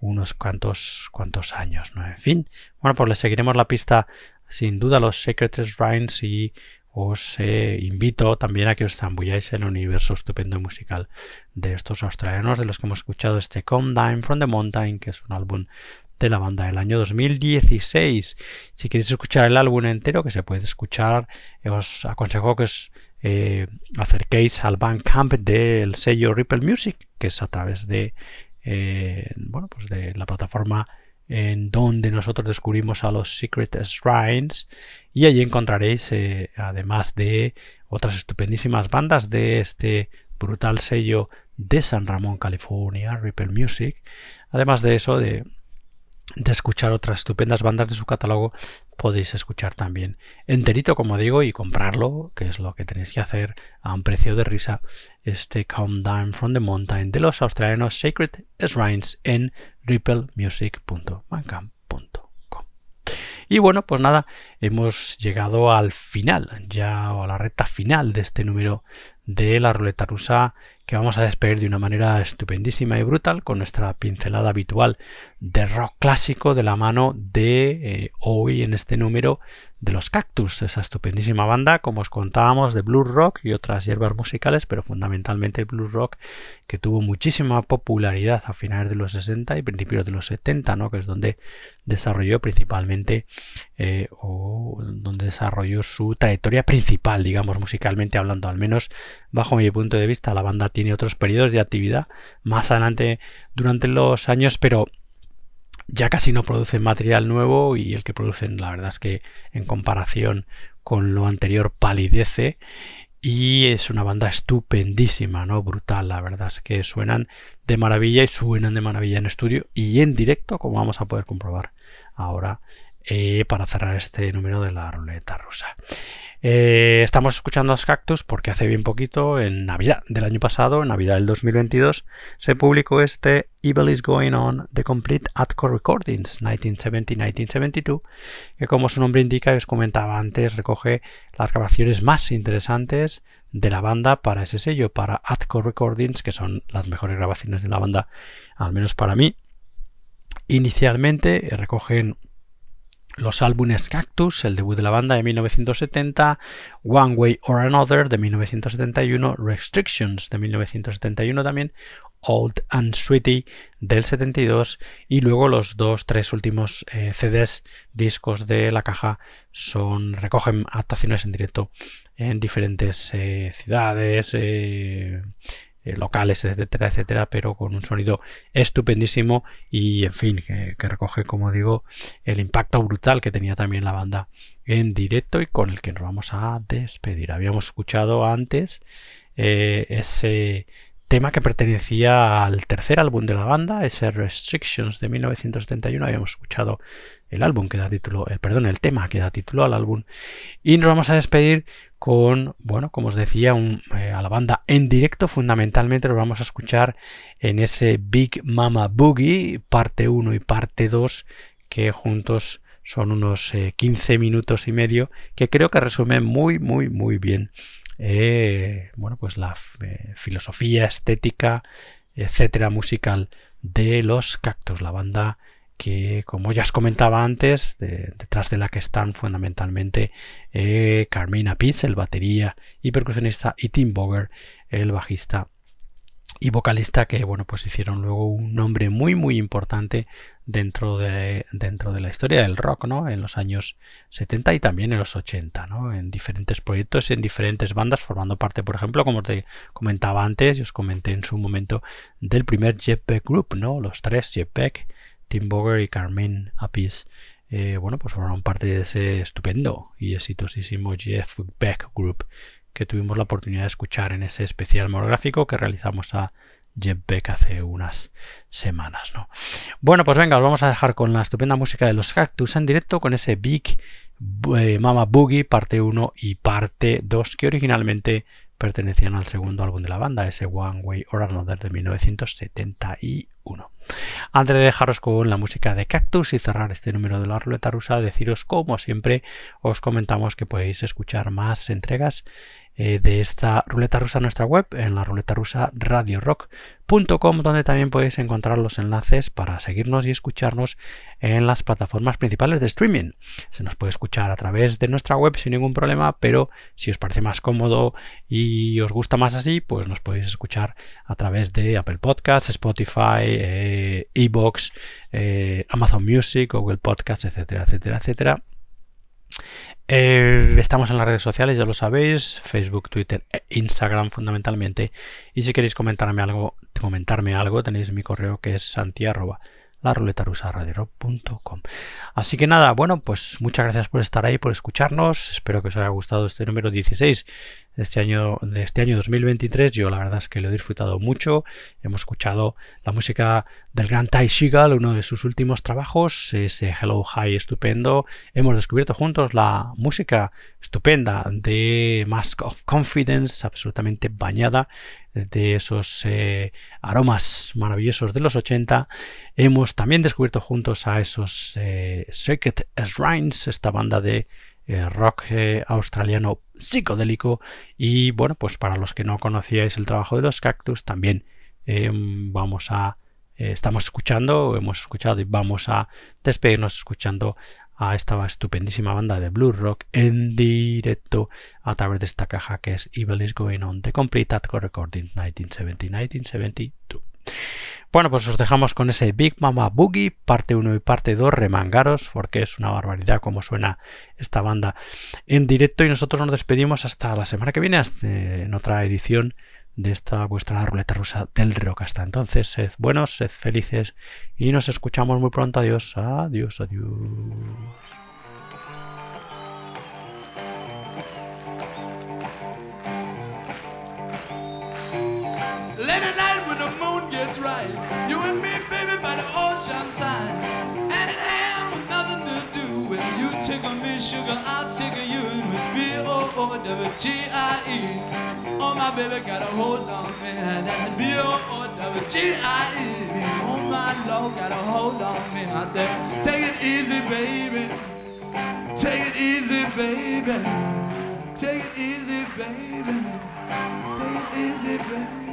unos cuantos cuantos años, ¿no? En fin, bueno, pues le seguiremos la pista sin duda a los Secret Shrines y os eh, invito también a que os zambulláis en el universo estupendo musical de estos australianos de los que hemos escuchado este Come Down from the Mountain, que es un álbum de la banda del año 2016. Si queréis escuchar el álbum entero, que se puede escuchar, eh, os aconsejo que os eh, acerquéis al Bandcamp del sello Ripple Music, que es a través de bueno, pues de la plataforma en donde nosotros descubrimos a los Secret Shrines y allí encontraréis eh, además de otras estupendísimas bandas de este brutal sello de San Ramón, California, Ripple Music. Además de eso, de, de escuchar otras estupendas bandas de su catálogo, podéis escuchar también enterito, como digo, y comprarlo, que es lo que tenéis que hacer a un precio de risa, este Come Down from the Mountain de los australianos Sacred Shrines en ripplemusic.bandcamp.com. Y bueno, pues nada, hemos llegado al final, ya a la recta final de este número de la ruleta rusa que vamos a despedir de una manera estupendísima y brutal con nuestra pincelada habitual de rock clásico de la mano de eh, hoy en este número de los Cactus, esa estupendísima banda, como os contábamos, de blues rock y otras hierbas musicales, pero fundamentalmente el blues rock que tuvo muchísima popularidad a finales de los 60 y principios de los 70, ¿no? que es donde desarrolló principalmente eh, o donde desarrolló su trayectoria principal, digamos, musicalmente hablando, al menos bajo mi punto de vista. La banda tiene otros periodos de actividad más adelante durante los años, pero ya casi no producen material nuevo y el que producen la verdad es que en comparación con lo anterior palidece y es una banda estupendísima, ¿no? Brutal, la verdad es que suenan de maravilla y suenan de maravilla en estudio y en directo, como vamos a poder comprobar ahora eh, para cerrar este número de la ruleta rusa. Eh, estamos escuchando a Cactus porque hace bien poquito, en Navidad del año pasado, en Navidad del 2022, se publicó este Evil is Going On The Complete Hardcore Recordings 1970-1972, que como su nombre indica, y os comentaba antes, recoge las grabaciones más interesantes de la banda para ese sello, para Hardcore Recordings, que son las mejores grabaciones de la banda, al menos para mí. Inicialmente eh, recogen los álbumes Cactus, el debut de la banda de 1970, One Way or Another de 1971, Restrictions de 1971 también, Old and Sweetie del 72 y luego los dos, tres últimos eh, CDs, discos de la caja son recogen actuaciones en directo en diferentes eh, ciudades, eh, eh, locales, etcétera, etcétera, pero con un sonido estupendísimo y, en fin, que, recoge, como digo, el impacto brutal que tenía también la banda en directo y con el que nos vamos a despedir. Habíamos escuchado antes eh, ese tema que pertenecía al tercer álbum de la banda, ese Restrictions de 1971. Habíamos escuchado el álbum que da título, el, perdón, el tema que da título al álbum. Y nos vamos a despedir con, bueno, como os decía, un, eh, a la banda en directo. Fundamentalmente lo vamos a escuchar en ese Big Mama Boogie, parte 1 y parte 2, que juntos son unos eh, 15 minutos y medio, que creo que resumen muy, muy, muy bien eh, bueno, pues la eh, filosofía estética, etcétera, musical de los cactus, la banda que, como ya os comentaba antes, de- detrás de la que están fundamentalmente eh, Carmina Pitts, el batería y percusionista, y Tim Boger, el bajista y vocalista que bueno pues hicieron luego un nombre muy muy importante dentro de dentro de la historia del rock no en los años 70 y también en los 80 no en diferentes proyectos en diferentes bandas formando parte por ejemplo como te comentaba antes y os comenté en su momento del primer Jeff Beck Group no los tres Jeff Beck Tim Boger y Carmen Apis eh, bueno pues formaron parte de ese estupendo y exitosísimo Jeff Beck Group que tuvimos la oportunidad de escuchar en ese especial monográfico que realizamos a Jeff Beck hace unas semanas. ¿no? Bueno, pues venga, os vamos a dejar con la estupenda música de los Cactus en directo con ese Big eh, Mama Boogie parte 1 y parte 2 que originalmente pertenecían al segundo álbum de la banda, ese One Way or Another de 1971. Antes de dejaros con la música de Cactus y cerrar este número de la ruleta rusa, deciros como siempre os comentamos que podéis escuchar más entregas eh, de esta ruleta rusa nuestra web, en la ruleta rusa radiorock.com, donde también podéis encontrar los enlaces para seguirnos y escucharnos en las plataformas principales de streaming. Se nos puede escuchar a través de nuestra web sin ningún problema, pero si os parece más cómodo y os gusta más así, pues nos podéis escuchar a través de Apple Podcasts, Spotify, eh, Evox, eh, Amazon Music, Google Podcasts, etcétera, etcétera, etcétera. Eh, estamos en las redes sociales, ya lo sabéis, Facebook, Twitter e Instagram fundamentalmente. Y si queréis comentarme algo, comentarme algo, tenéis mi correo que es santi la ruleta rusa radiorock.com. Así que nada, bueno, pues muchas gracias por estar ahí, por escucharnos. Espero que os haya gustado este número 16 de este año, de este año 2023. Yo la verdad es que lo he disfrutado mucho. Hemos escuchado la música del gran Ty Shigal, uno de sus últimos trabajos, ese Hello High estupendo. Hemos descubierto juntos la música estupenda de Mask of Confidence, absolutamente bañada de esos eh, aromas maravillosos de los 80. Hemos también descubierto juntos a esos eh, Circuit Shrines, esta banda de eh, rock eh, australiano psicodélico. Y bueno, pues para los que no conocíais el trabajo de los Cactus, también eh, vamos a. estamos escuchando, hemos escuchado y vamos a despedirnos escuchando a esta estupendísima banda de blues rock en directo a través de esta caja que es Evil is Going On, The Complete Atco Recording 1970-1972. Bueno, pues os dejamos con ese Big Mama Boogie, parte 1 y parte 2, remangaros, porque es una barbaridad como suena esta banda en directo y nosotros nos despedimos hasta la semana que viene en otra edición de esta vuestra ruleta rusa del rock. Hasta entonces, sed buenos, sed felices y nos escuchamos muy pronto. Adiós, adiós, adiós. Sugar, I'll tickle you. And with B-O-O-W-G-I-E. Oh, my baby, got a hold on me. And that B-O-O-W-G-I-E. Oh, my Lord, got a hold on me. I say, take it easy, baby. Take it easy, baby. Take it easy, baby. Take it easy, baby.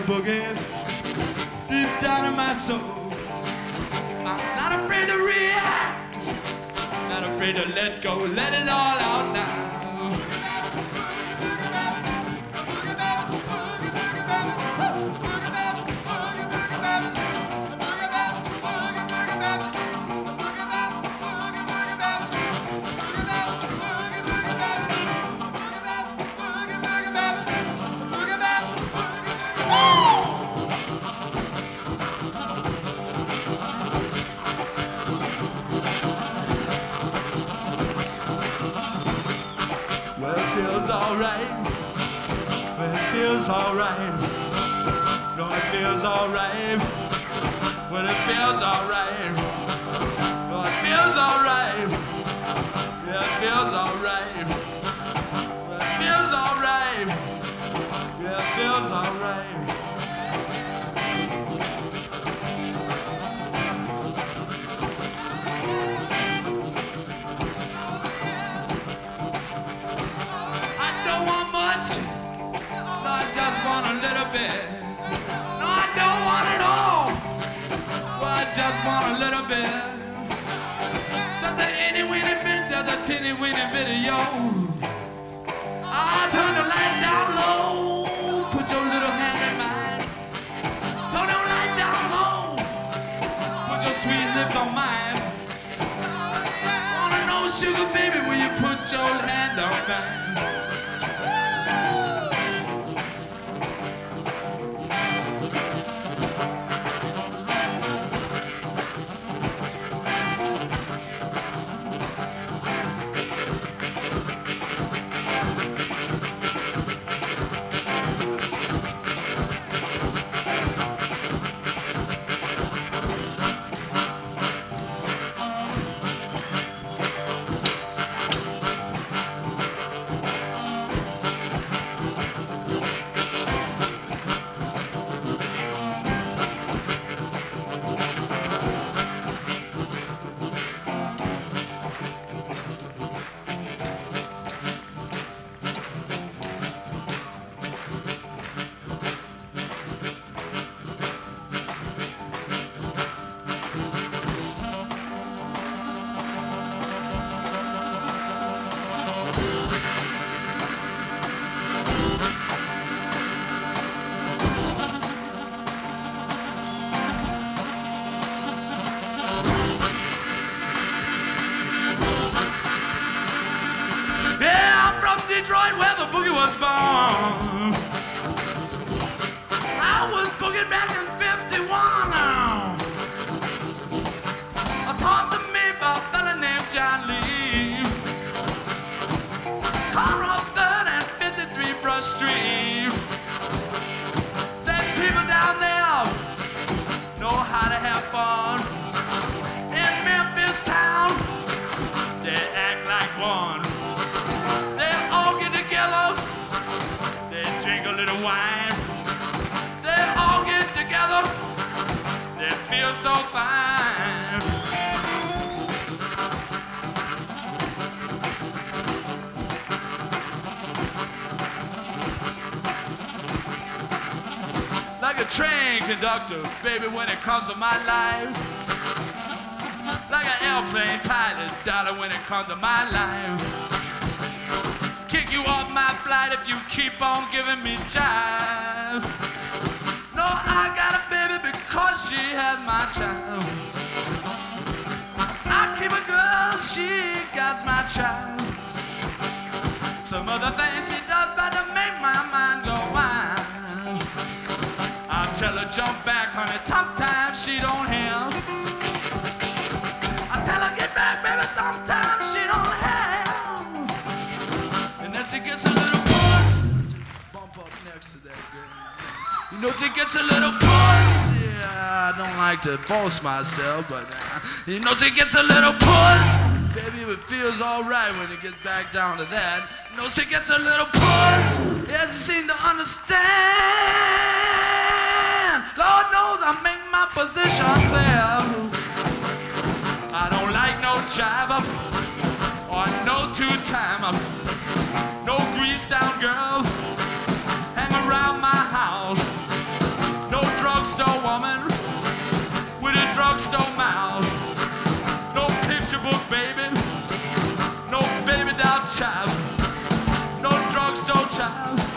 A boogie deep down in my soul. I'm not afraid to react, not afraid to let go, let it all alright. Well, it feels alright. No, it feels alright. Yeah, it feels alright. Well, it feels alright. Yeah, it feels alright. I don't want much. I just want a little bit. Just want a little bit. Just a itty weeny bit, just a teeny weeny of you. I'll turn the light down low. Put your little hand in mine. Turn the light down low. Put your sweet lips on mine. Wanna know, sugar baby, will you put your hand on mine? So fine. Like a train conductor, baby, when it comes to my life. Like an airplane pilot, darling, when it comes to my life kick you off my flight if you keep on giving me jive. She has my child. I keep a girl, she got my child. Some other things she does better make my mind go wild. I tell her jump back, honey, sometimes she don't have. I tell her get back, baby, sometimes she don't have. And then she gets a little puss. Bump up next to that girl. You know she gets a little puss. I don't like to boast myself, but uh, you know she gets a little puss. Baby, it feels alright when it gets back down to that. You know she gets a little puss. Yeah, she seems to understand. Lord knows I make my position clear. I don't like no jive up or no two time up. No grease down girl. Hang around my drugstore mouth. No picture book baby. No baby doll child. No drugstore child.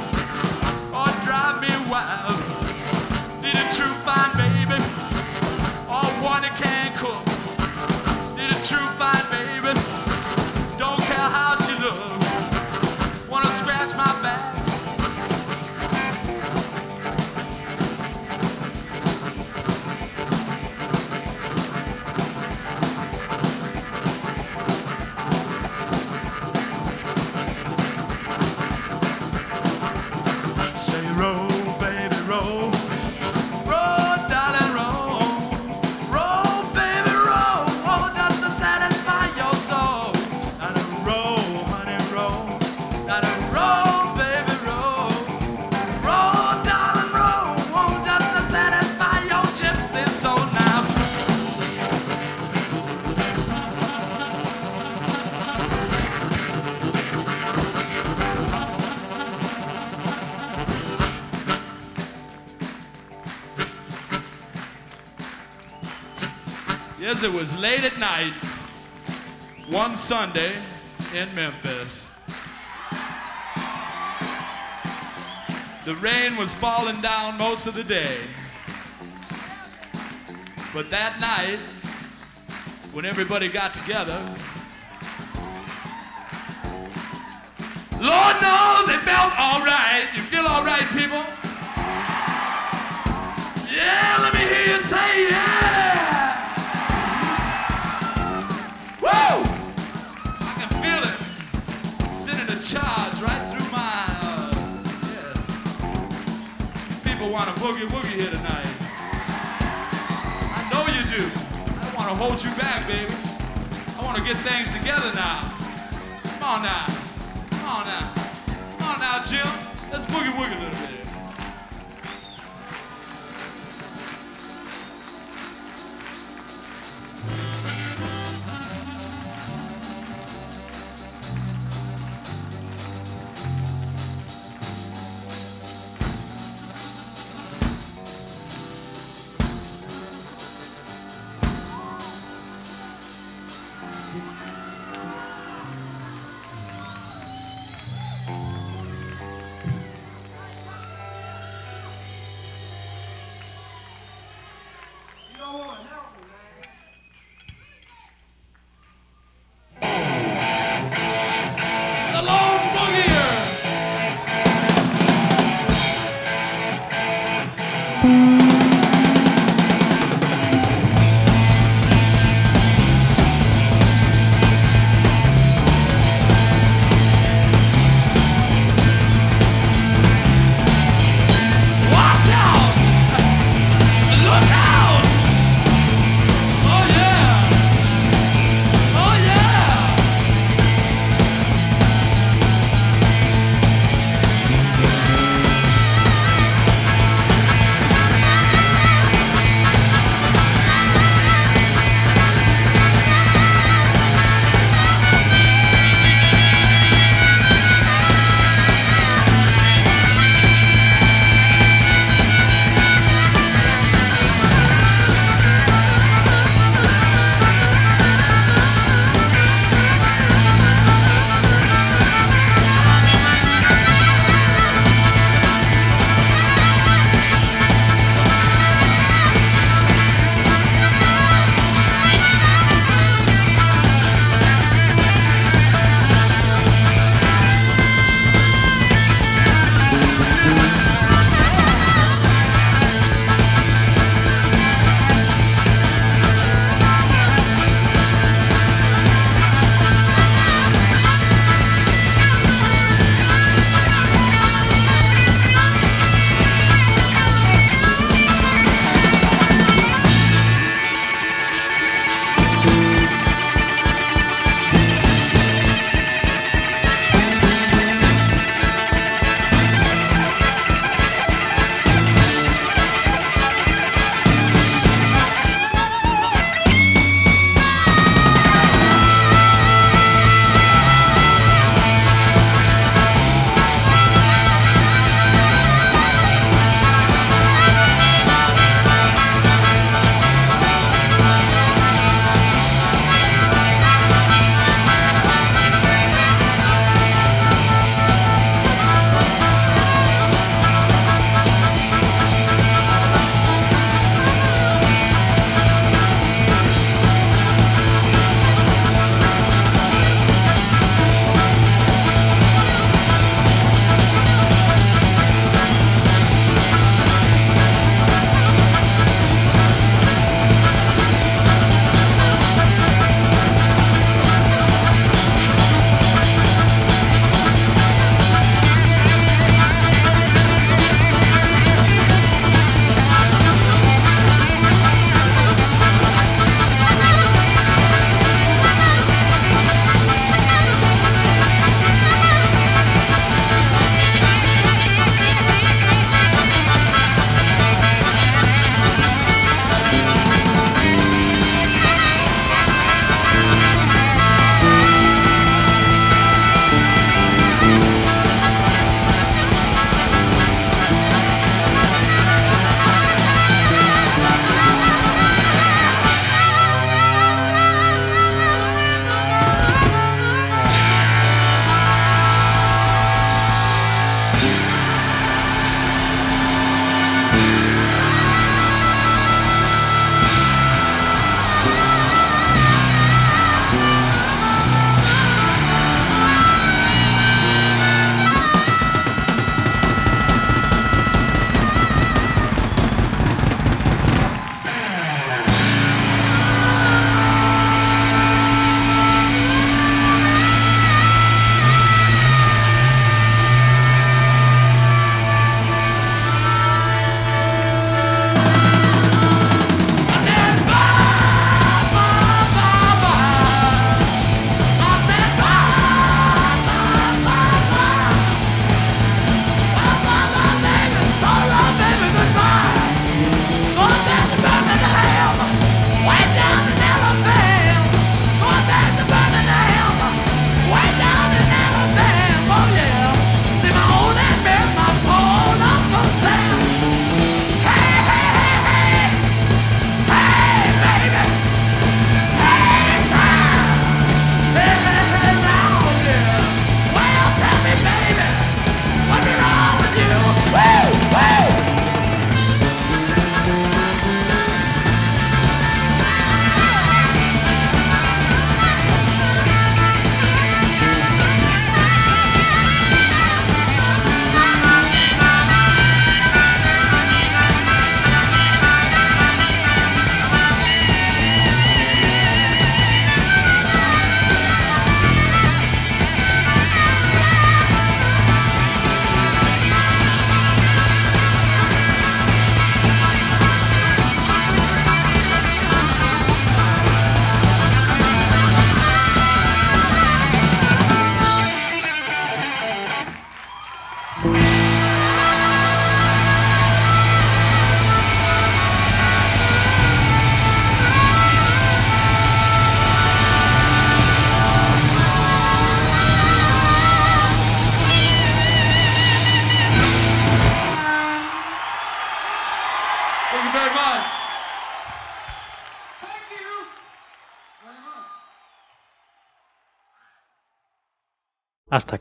It was late at night, one Sunday in Memphis. The rain was falling down most of the day. But that night, when everybody got together, Lord knows it felt all right. You feel all right, people? Yeah, let me hear you say yeah. Hold you back, baby. I want to get things together now. Come on now. Come on now. Come on now, Jim. Let's boogie woogie a little bit.